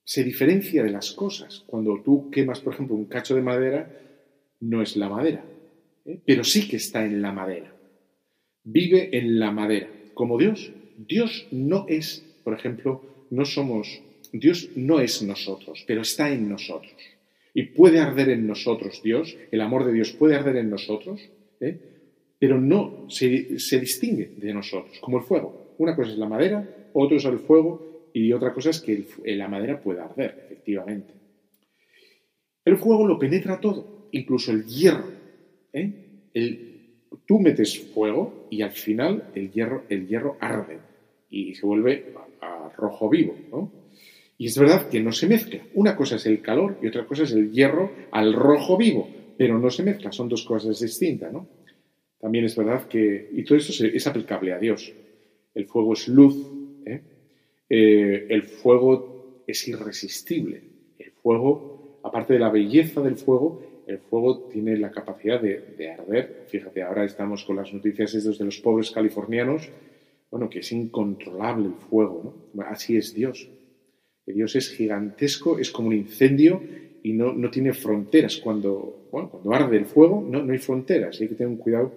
se diferencia de las cosas. Cuando tú quemas, por ejemplo, un cacho de madera, no es la madera, ¿eh? pero sí que está en la madera. Vive en la madera, como Dios. Dios no es, por ejemplo, no somos, Dios no es nosotros, pero está en nosotros. Y puede arder en nosotros Dios, el amor de Dios puede arder en nosotros, ¿eh? pero no se, se, distingue de nosotros, como el fuego. Una cosa es la madera, otro es el fuego y otra cosa es que la madera pueda arder, efectivamente. El fuego lo penetra todo, incluso el hierro. ¿eh? El, tú metes fuego y al final el hierro, el hierro arde y se vuelve a, rojo vivo. Y es verdad que no se mezcla. Una cosa es el calor y otra cosa es el hierro al rojo vivo, pero no se mezcla, son dos cosas distintas. ¿no? También es verdad que, y todo eso es aplicable a Dios. El fuego es luz, ¿eh? Eh, el fuego es irresistible. El fuego, aparte de la belleza del fuego, el fuego tiene la capacidad de, de, arder. Fíjate, ahora estamos con las noticias estos de los pobres californianos, bueno, que es incontrolable el fuego, ¿no? Así es Dios. Dios es gigantesco, es como un incendio y no, no tiene fronteras. Cuando, cuando arde el fuego, no, no hay fronteras, hay que tener un cuidado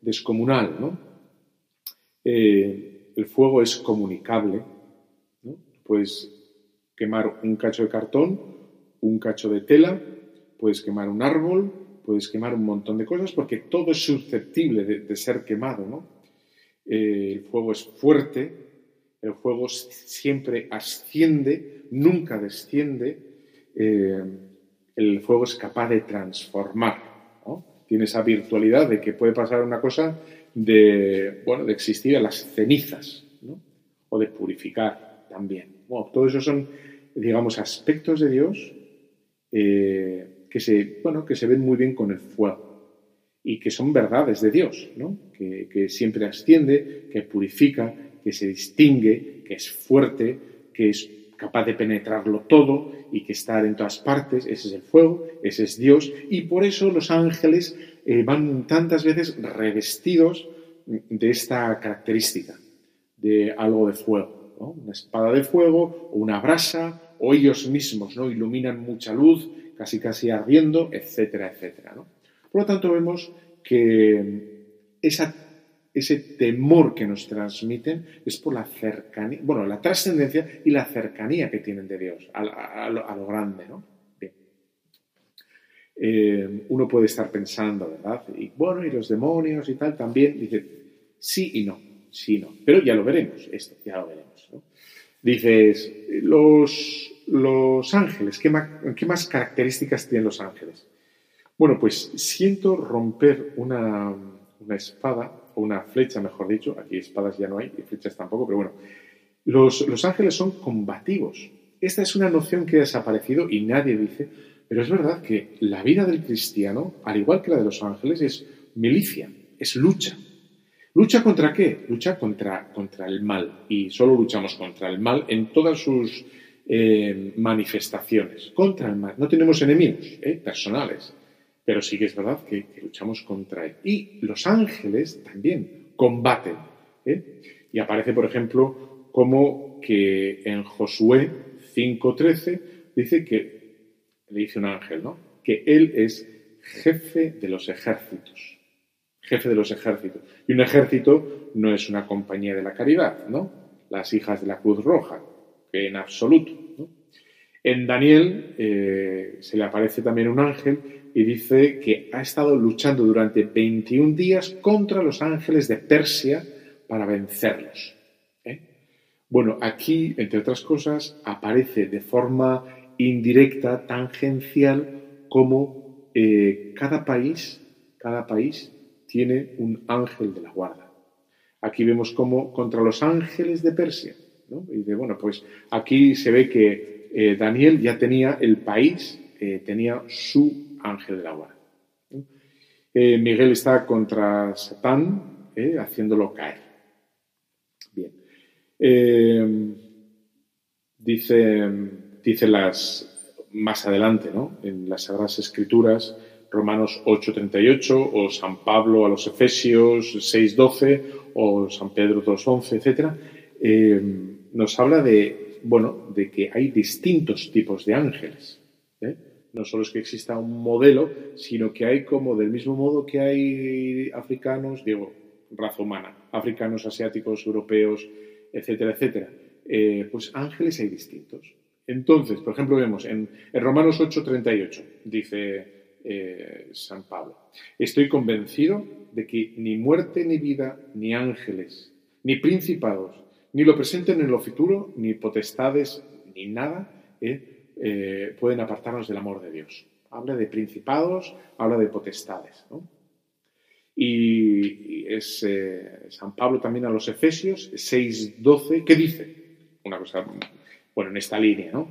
descomunal. ¿no? Eh, el fuego es comunicable. ¿no? Puedes quemar un cacho de cartón, un cacho de tela, puedes quemar un árbol, puedes quemar un montón de cosas porque todo es susceptible de, ser quemado. ¿no? Eh, el fuego es fuerte, el fuego siempre asciende, nunca desciende. Eh, el fuego es capaz de transformar. Tiene esa virtualidad de que puede pasar una cosa de, bueno, de existir a las cenizas, o de purificar también. Bueno, todo eso son, digamos, aspectos de Dios eh, que, se, bueno, que se ven muy bien con el fuego y que son verdades de Dios, ¿no? que, que siempre asciende, que purifica, que se distingue, que es fuerte, que es capaz de penetrarlo todo y que está en todas partes, ese es el fuego, ese es Dios, y por eso los ángeles eh, van tantas veces revestidos de esta característica, de algo de fuego, una espada de fuego, una brasa, o ellos mismos ¿no? iluminan mucha luz, casi casi ardiendo, etcétera, etcétera. ¿no? Por lo tanto, vemos que ese temor que nos transmiten es por la cercanía, bueno, la trascendencia y la cercanía que tienen de Dios, a, lo, grande, ¿no? Eh, uno puede estar pensando, ¿verdad? Y bueno, y los demonios y tal también, dice, sí y no, sí y no, pero ya lo veremos, esto, ya lo veremos, ¿no? Dices, los, los ángeles, ¿qué más, ¿qué más características tienen los ángeles? Bueno, pues siento romper una, espada, o una flecha, mejor dicho, aquí espadas ya no hay, y flechas tampoco, pero bueno, los, los ángeles son combativos. Esta es una noción que ha desaparecido y nadie dice, pero es verdad que la vida del cristiano, al igual que la de los ángeles, es milicia, es lucha. ¿Lucha contra qué? Lucha contra, contra el mal. Y solo luchamos contra el mal en todas sus eh, manifestaciones. Contra el mal. No tenemos enemigos eh, personales, pero sí que es verdad que, luchamos contra él. Y los ángeles también combaten. ¿eh? Y aparece, por ejemplo, como que en Josué 5.13 dice que, le dice un ángel, ¿no? Que él es jefe de los ejércitos jefe de los ejércitos. Y un ejército no es una compañía de la caridad, ¿no? Las hijas de la Cruz Roja, en absoluto. En Daniel eh, se le aparece también un ángel y dice que ha estado luchando durante 21 días contra los ángeles de Persia para vencerlos. ¿eh? Bueno, aquí, entre otras cosas, aparece de forma indirecta, tangencial, como eh, cada país, cada país tiene un ángel de la guarda. Aquí vemos cómo contra los ángeles de Persia. Y de, bueno, pues aquí se ve que eh, Daniel ya tenía el país, eh, tenía su ángel de la guarda. Eh, Miguel está contra Satán, haciéndolo caer. Bien. Dice, dice las más adelante, ¿no? En las Sagradas Escrituras, Romanos 8:38 o San Pablo a los Efesios 6:12 o San Pedro 2:11, etcétera, eh, nos habla de bueno de que hay distintos tipos de ángeles. ¿eh? No solo es que exista un modelo, sino que hay como del mismo modo que hay africanos, digo, raza humana, africanos, asiáticos, europeos, etcétera, etcétera. Eh, pues ángeles hay distintos. Entonces, por ejemplo, vemos en, en Romanos 8:38, dice eh, San Pablo. Estoy convencido de que ni muerte ni vida, ni ángeles, ni principados, ni lo presente ni lo futuro, ni potestades, ni nada, eh, eh, pueden apartarnos del amor de Dios. Habla de principados, habla de potestades. ¿no? Y, es eh, San Pablo también a los Efesios 6.12, ¿qué dice? Una cosa, bueno, en esta línea, ¿no?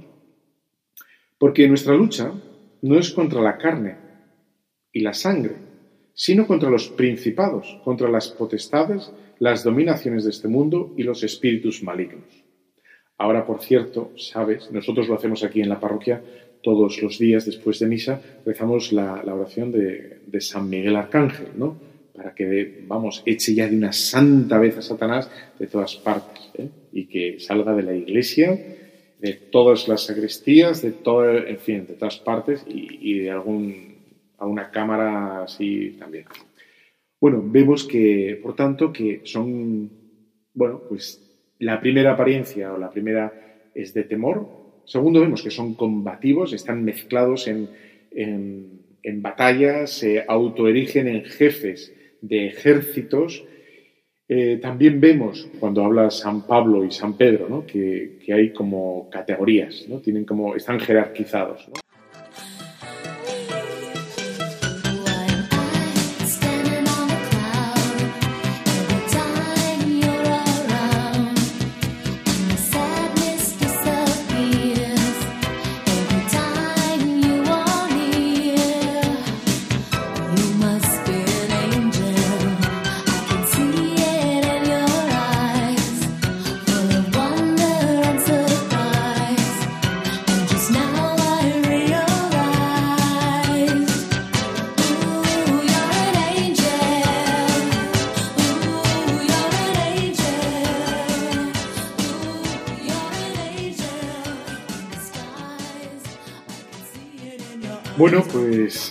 Porque nuestra lucha no es contra la carne y la sangre, sino contra los principados, contra las potestades, las dominaciones de este mundo y los espíritus malignos. Ahora, por cierto, sabes, nosotros lo hacemos aquí en la parroquia todos los días después de misa, rezamos la, oración de, San Miguel Arcángel, ¿no? Para que, vamos, eche ya de una santa vez a Satanás de todas partes ¿eh? y que salga de la iglesia de todas las sacristías, de todo, en fin, de todas partes y, y de algún, a una cámara así también. Bueno, vemos que, por tanto, que son, bueno, pues la primera apariencia o la primera es de temor. Segundo, vemos que son combativos, están mezclados en, en, batallas, se autoerigen en jefes de ejércitos eh, también vemos, cuando habla San Pablo y San Pedro, ¿no? que, que, hay como categorías, ¿no? Tienen como, están jerarquizados. ¿no?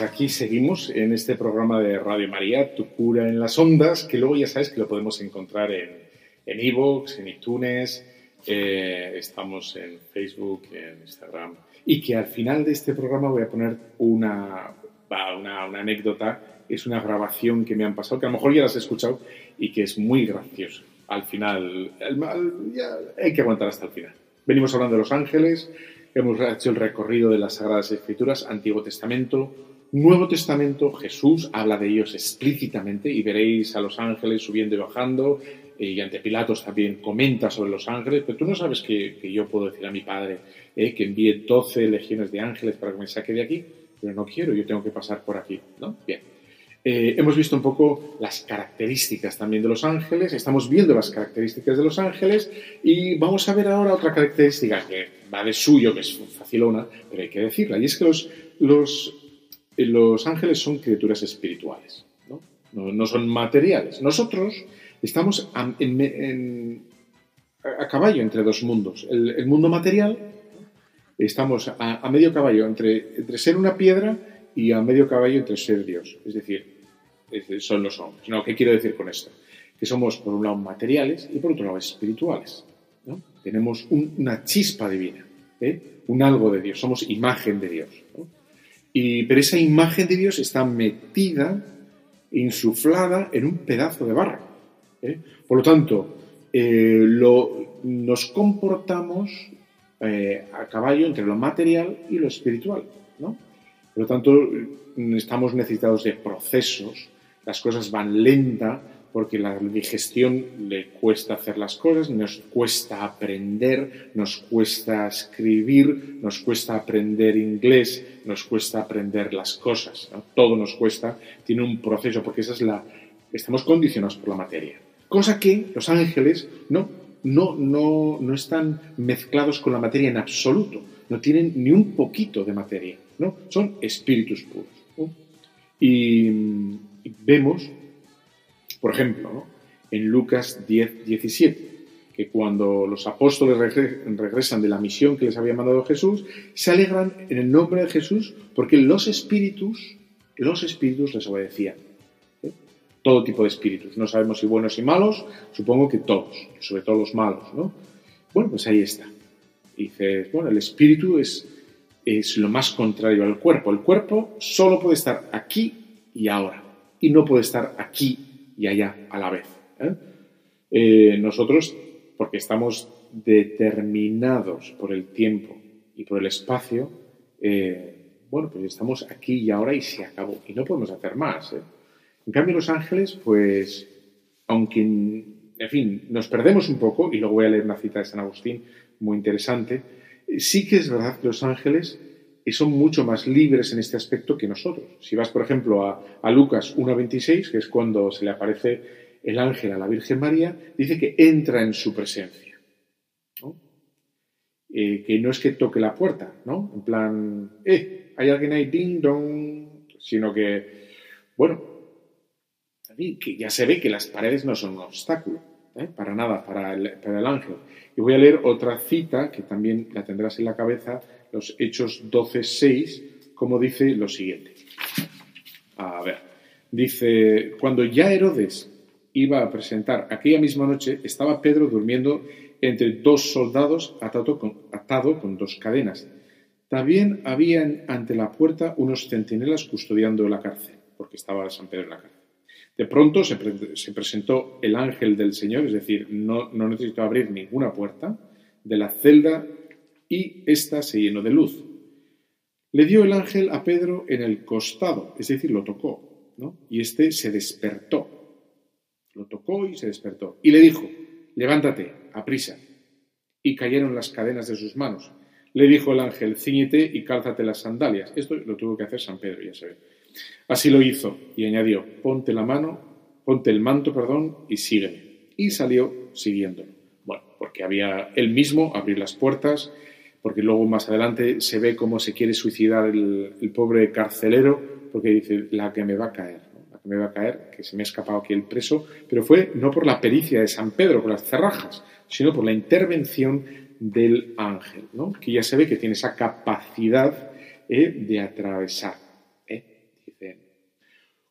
Pues aquí seguimos en este programa de Radio María, Tu cura en las ondas, que luego ya sabes que lo podemos encontrar en Evox, en, en iTunes, eh, estamos en Facebook, en Instagram, y que al final de este programa voy a poner una, una, anécdota, es una grabación que me han pasado, que a lo mejor ya las has escuchado y que es muy graciosa. Al final, el, el, ya hay que aguantar hasta el final. Venimos hablando de los ángeles, Hemos hecho el recorrido de las Sagradas Escrituras, Antiguo Testamento, Nuevo Testamento, Jesús habla de ellos explícitamente y veréis a los ángeles subiendo y bajando, y ante Pilatos también comenta sobre los ángeles, pero tú no sabes que, yo puedo decir a mi padre eh, que envíe 12 legiones de ángeles para que me saque de aquí, pero no quiero, yo tengo que pasar por aquí, ¿no? Bien. Eh, hemos visto un poco las características también de los ángeles, estamos viendo las características de los ángeles y vamos a ver ahora otra característica que va de suyo, que es facilona, pero hay que decirla, y es que los, los, eh, los ángeles son criaturas espirituales, ¿no? No, son materiales. Nosotros estamos a, caballo entre dos mundos, el, mundo material, estamos a, medio caballo entre, ser una piedra y a medio caballo entre ser Dios. Es decir, son los hombres. No, ¿qué quiero decir con esto? Que somos por un lado materiales y por otro lado espirituales. Tenemos un- una chispa divina, ¿eh? un algo de Dios, somos imagen de Dios. Y, pero esa imagen de Dios está metida, insuflada en un pedazo de barro. ¿eh? Por lo tanto, eh, lo- nos comportamos eh, a caballo entre lo material y lo espiritual. ¿no? Por lo tanto, mm, estamos necesitados de procesos, las cosas van lenta porque la digestión le cuesta hacer las cosas, nos cuesta aprender, nos cuesta escribir, nos cuesta aprender inglés, nos cuesta aprender las cosas. Todo nos cuesta, tiene un proceso porque esa es la, estamos condicionados por la materia. Cosa que los ángeles no, no, no, no están mezclados con la materia en absoluto, no tienen ni un poquito de materia, ¿no? son espíritus puros. y vemos, por ejemplo, en Lucas 10, 17, que cuando los apóstoles regre- regresan de la misión que les había mandado Jesús, se alegran en el nombre de Jesús porque los espíritus, los espíritus les obedecían. ¿eh? Todo tipo de espíritus. No sabemos si buenos y malos, supongo que todos, sobre todo los malos, ¿no? Bueno, pues ahí está. Dices, bueno, el espíritu es, es lo más contrario al cuerpo. El cuerpo solo puede estar aquí y ahora, y no puede estar aquí y allá a la vez. ¿eh? Eh, nosotros, porque estamos determinados por el tiempo y por el espacio, eh, bueno, pues estamos aquí y ahora y se acabó. Y no podemos hacer más. En cambio, los ángeles, pues, aunque, en fin, nos perdemos un poco, y luego voy a leer una cita de San Agustín muy interesante, sí que es verdad que los ángeles eh, son mucho más libres en este aspecto que nosotros. Si vas, por ejemplo, a, a Lucas 1.26, que es cuando se le aparece el ángel a la Virgen María, dice que entra en su presencia. Eh, que no es que toque la puerta, ¿no? En plan, eh, hay alguien ahí, ding dong, sino que, bueno, que ya se ve que las paredes no son un obstáculo, ¿eh? para nada, para el ángel. Y voy a leer otra cita que también la tendrás en la cabeza, los Hechos 12.6, como dice lo siguiente. A ver, dice, cuando ya Herodes iba a presentar aquella misma noche, estaba Pedro durmiendo entre dos soldados atado con, atado con dos cadenas. También habían ante la puerta unos centinelas custodiando la cárcel, porque estaba San Pedro en la cárcel. De pronto se, se presentó el ángel del Señor, es decir, no, no necesitó abrir ninguna puerta de la celda y ésta se llenó de luz. Le dio el ángel a Pedro en el costado, es decir, lo tocó, ¿no? Y éste se despertó. Lo tocó y se despertó. Y le dijo, levántate, aprisa. Y cayeron las cadenas de sus manos. Le dijo el ángel, ciñete y cálzate las sandalias. Esto lo tuvo que hacer San Pedro, ya se ve. Así lo hizo y añadió, ponte la mano, ponte el manto, perdón, y sígueme. Y salió siguiéndolo. Bueno, porque había él mismo abrir las puertas, porque luego más adelante se ve cómo se quiere suicidar el, pobre carcelero, porque dice, la que me va a caer, la que me va a caer, que se me ha escapado aquí el preso, pero fue no por la pericia de San Pedro, por las cerrajas, sino por la intervención del ángel, ¿no? que ya se ve que tiene esa capacidad eh, de atravesar. ¿eh?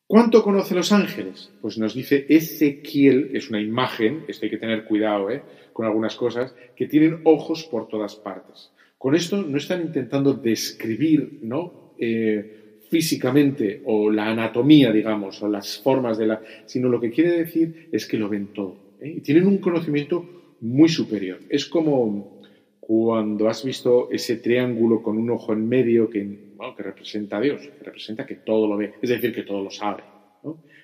¿Cuánto conoce los ángeles? Pues nos dice Ezequiel, es una imagen, esto hay que tener cuidado ¿eh? con algunas cosas, que tienen ojos por todas partes. Con esto no están intentando describir ¿no? Eh, físicamente o la anatomía, digamos, o las formas de la... sino lo que quiere decir es que lo ven todo. ¿eh? Y tienen un conocimiento muy superior. Es como cuando has visto ese triángulo con un ojo en medio que, bueno, que representa a Dios, que representa que todo lo ve, es decir, que todo lo sabe.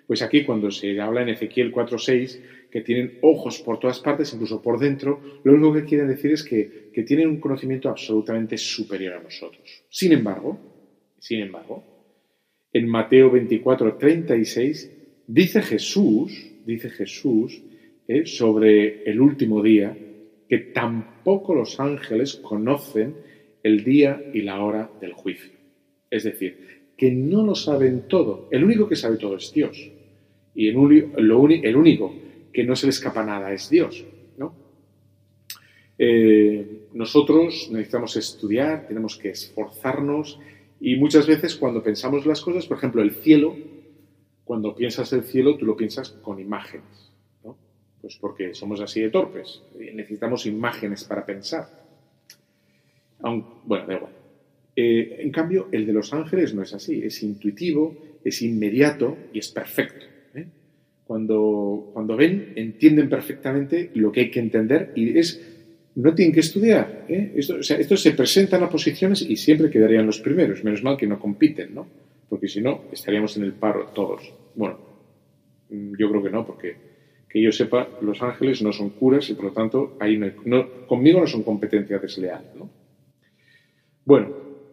Pues aquí cuando se habla en Ezequiel 4.6 que tienen ojos por todas partes, incluso por dentro, lo único que quieren decir es que, que tienen un conocimiento absolutamente superior a nosotros. Sin embargo, sin embargo, en Mateo 24.36 dice Jesús, dice Jesús, eh, sobre el último día, que tampoco los ángeles conocen el día y la hora del juicio. Es decir, que no lo saben todo. El único que sabe todo es Dios. Y el, único que no se le escapa nada es Dios. ¿no? Eh, nosotros necesitamos estudiar, tenemos que esforzarnos y muchas veces cuando pensamos las cosas, por ejemplo, el cielo, cuando piensas el cielo, tú lo piensas con imágenes. ¿no? Pues porque somos así de torpes. Necesitamos imágenes para pensar. Bueno, da igual. Eh, en cambio, el de los ángeles no es así. Es intuitivo, es inmediato y es perfecto. Cuando, cuando ven, entienden perfectamente lo que hay que entender y es no tienen que estudiar. ¿eh? Esto, o sea, estos se presentan a posiciones y siempre quedarían los primeros. Menos mal que no compiten, ¿no? Porque si no, estaríamos en el paro todos. Bueno, yo creo que no, porque que yo sepa, los ángeles no son curas y por lo tanto ahí no, conmigo no son competencia desleal, ¿no? Bueno,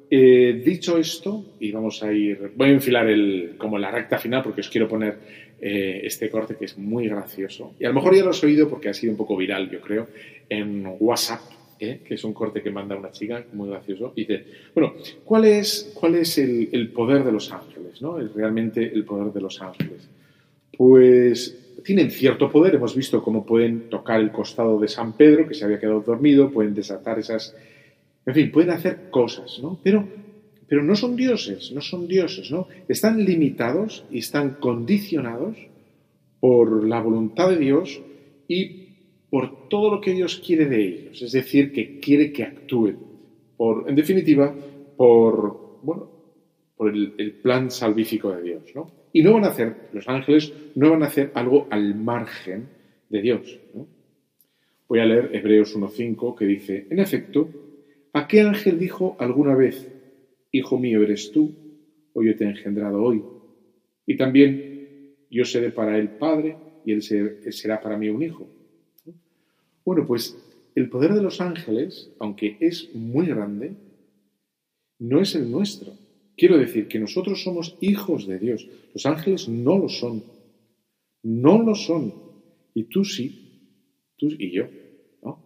eh, dicho esto, y vamos a ir, voy a enfilar el, como la recta final porque os quiero poner eh, este corte que es muy gracioso. Y a lo mejor ya lo has oído porque ha sido un poco viral, yo creo, en WhatsApp, ¿eh? que es un corte que manda una chica, muy gracioso. Dice, bueno, ¿cuál es, cuál es el, el poder de los ángeles? ¿no? Es realmente el poder de los ángeles. Pues tienen cierto poder, hemos visto cómo pueden tocar el costado de San Pedro, que se había quedado dormido, pueden desatar esas en fin, pueden hacer cosas, ¿no? Pero, pero no son dioses, no son dioses, ¿no? Están limitados y están condicionados por la voluntad de Dios y por todo lo que Dios quiere de ellos, es decir, que quiere que actúen, por, en definitiva, por, bueno, por el, el, plan salvífico de Dios, ¿no? Y no van a hacer, los ángeles no van a hacer algo al margen de Dios, ¿no? Voy a leer Hebreos 1.5 que dice, en efecto, ¿A qué ángel dijo alguna vez, Hijo mío eres tú, o yo te he engendrado hoy? Y también, yo seré para él padre y él será para mí un hijo. Bueno, pues el poder de los ángeles, aunque es muy grande, no es el nuestro. Quiero decir que nosotros somos hijos de Dios. Los ángeles no lo son. No lo son. Y tú sí. Tú y yo. ¿no?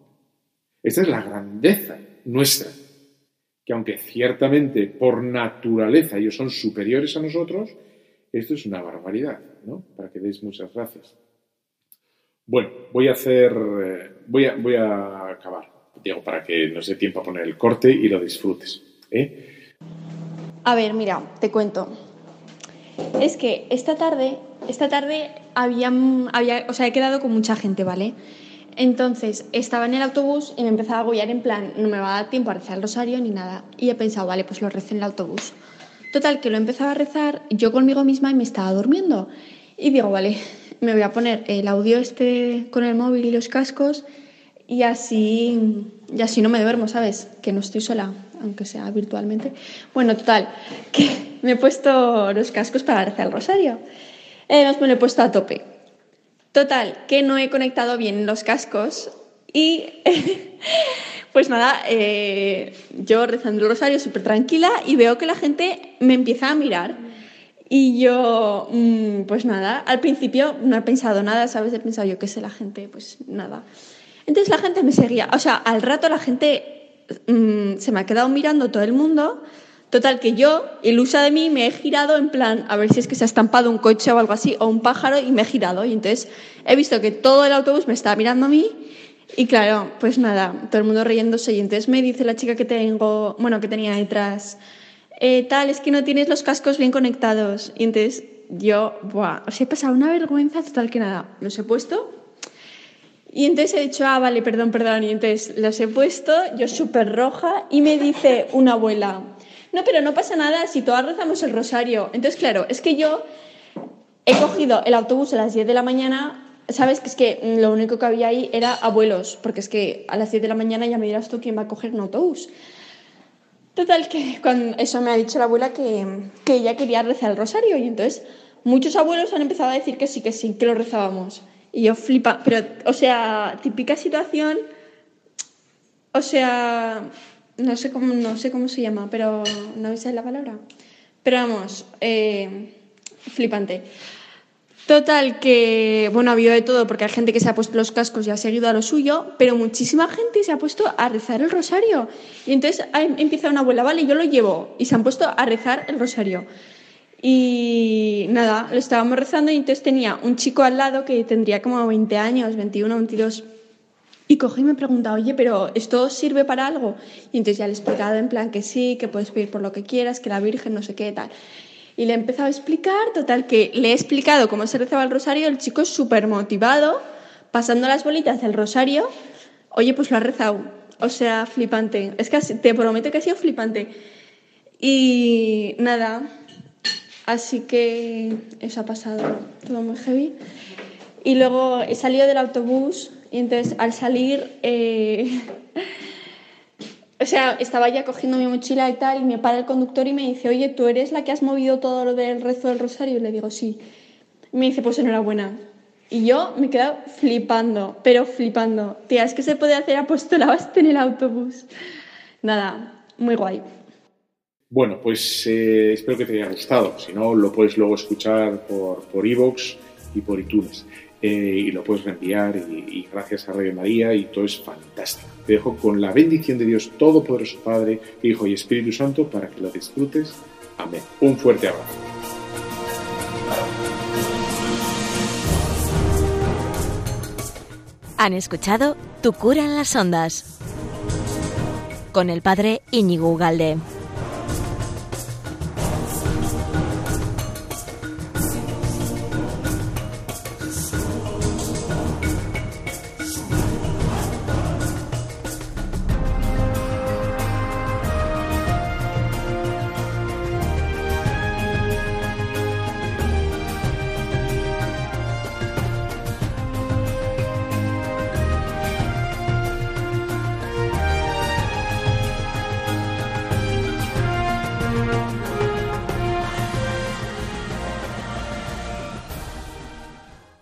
Esta es la grandeza nuestra, que aunque ciertamente por naturaleza ellos son superiores a nosotros, esto es una barbaridad, ¿no? Para que deis muchas gracias. Bueno, voy a hacer, eh, voy a, voy a acabar, Diego, para que nos dé tiempo a poner el corte y lo disfrutes. ¿eh? A ver, mira, te cuento. Es que esta tarde, esta tarde había, había, o sea, he quedado con mucha gente, ¿vale? Entonces estaba en el autobús y me empezaba a agobiar en plan, no me va a dar tiempo a rezar el rosario ni nada. Y he pensado, vale, pues lo recé en el autobús. Total, que lo empezaba a rezar yo conmigo misma y me estaba durmiendo. Y digo, vale, me voy a poner el audio este con el móvil y los cascos y así, y así no me duermo, ¿sabes? Que no estoy sola, aunque sea virtualmente. Bueno, total, que me he puesto los cascos para rezar el rosario. Además me lo he puesto a tope. Total, que no he conectado bien los cascos y pues nada, eh, yo rezando el rosario súper tranquila y veo que la gente me empieza a mirar. Y yo, mm, pues nada, al principio no he pensado nada, ¿sabes? He pensado yo qué sé, la gente, pues nada. Entonces la gente me seguía, o sea, al rato la gente mm, se me ha quedado mirando todo el mundo Total, que yo, ilusa de mí, me he girado en plan, a ver si es que se ha estampado un coche o algo así, o un pájaro, y me he girado. Y entonces he visto que todo el autobús me estaba mirando a mí, y claro, pues nada, todo el mundo riéndose. Y entonces me dice la chica que tengo, bueno, que tenía detrás, eh, tal, es que no tienes los cascos bien conectados. Y entonces yo, buah, os he pasado una vergüenza total que nada. Los he puesto. Y entonces he dicho, ah, vale, perdón, perdón. Y entonces los he puesto, yo súper roja, y me dice una abuela, no, pero no pasa nada si todas rezamos el rosario. Entonces, claro, es que yo he cogido el autobús a las 10 de la mañana sabes que es que lo único que había ahí era abuelos, porque es que a las 10 de la mañana ya me dirás tú quién va a coger un autobús. Total, que cuando eso me ha dicho la abuela que, que ella quería rezar el rosario y entonces muchos abuelos han empezado a decir que sí, que sí, que lo rezábamos. Y yo flipa, pero, o sea, típica situación, o sea, no sé cómo, no sé cómo se llama, pero no sé la palabra. Pero vamos, eh, flipante. Total, que, bueno, ha habido de todo, porque hay gente que se ha puesto los cascos y ha seguido a lo suyo, pero muchísima gente se ha puesto a rezar el rosario. Y entonces empieza una abuela, vale, yo lo llevo, y se han puesto a rezar el rosario. Y nada, lo estábamos rezando y entonces tenía un chico al lado que tendría como 20 años, 21, 22. Y cogí y me pregunta, oye, pero ¿esto sirve para algo? Y entonces ya le he explicado en plan que sí, que puedes pedir por lo que quieras, que la Virgen no sé qué tal. Y le he empezado a explicar, total, que le he explicado cómo se rezaba el rosario, el chico es súper motivado, pasando las bolitas del rosario, oye, pues lo ha rezado. O sea, flipante. Es que te prometo que ha sido flipante. Y nada, así que eso ha pasado todo muy heavy. Y luego he salido del autobús y entonces al salir... Eh, o sea, estaba ya cogiendo mi mochila y tal, y me para el conductor y me dice, oye, ¿tú eres la que has movido todo lo del rezo del rosario? Y le digo, sí. Y me dice, pues enhorabuena. Y yo me he quedado flipando, pero flipando. Tía, es que se puede hacer apostolado en el autobús. Nada, muy guay. Bueno, pues eh, espero que te haya gustado. Si no, lo puedes luego escuchar por por y por iTunes. Eh, y lo puedes reenviar y, gracias a Radio María y todo es fantástico. Te dejo con la bendición de Dios Todopoderoso Padre, Hijo y Espíritu Santo para que lo disfrutes. Amén. Un fuerte abrazo. Han escuchado Tu cura en las ondas con el padre Íñigo Ugalde.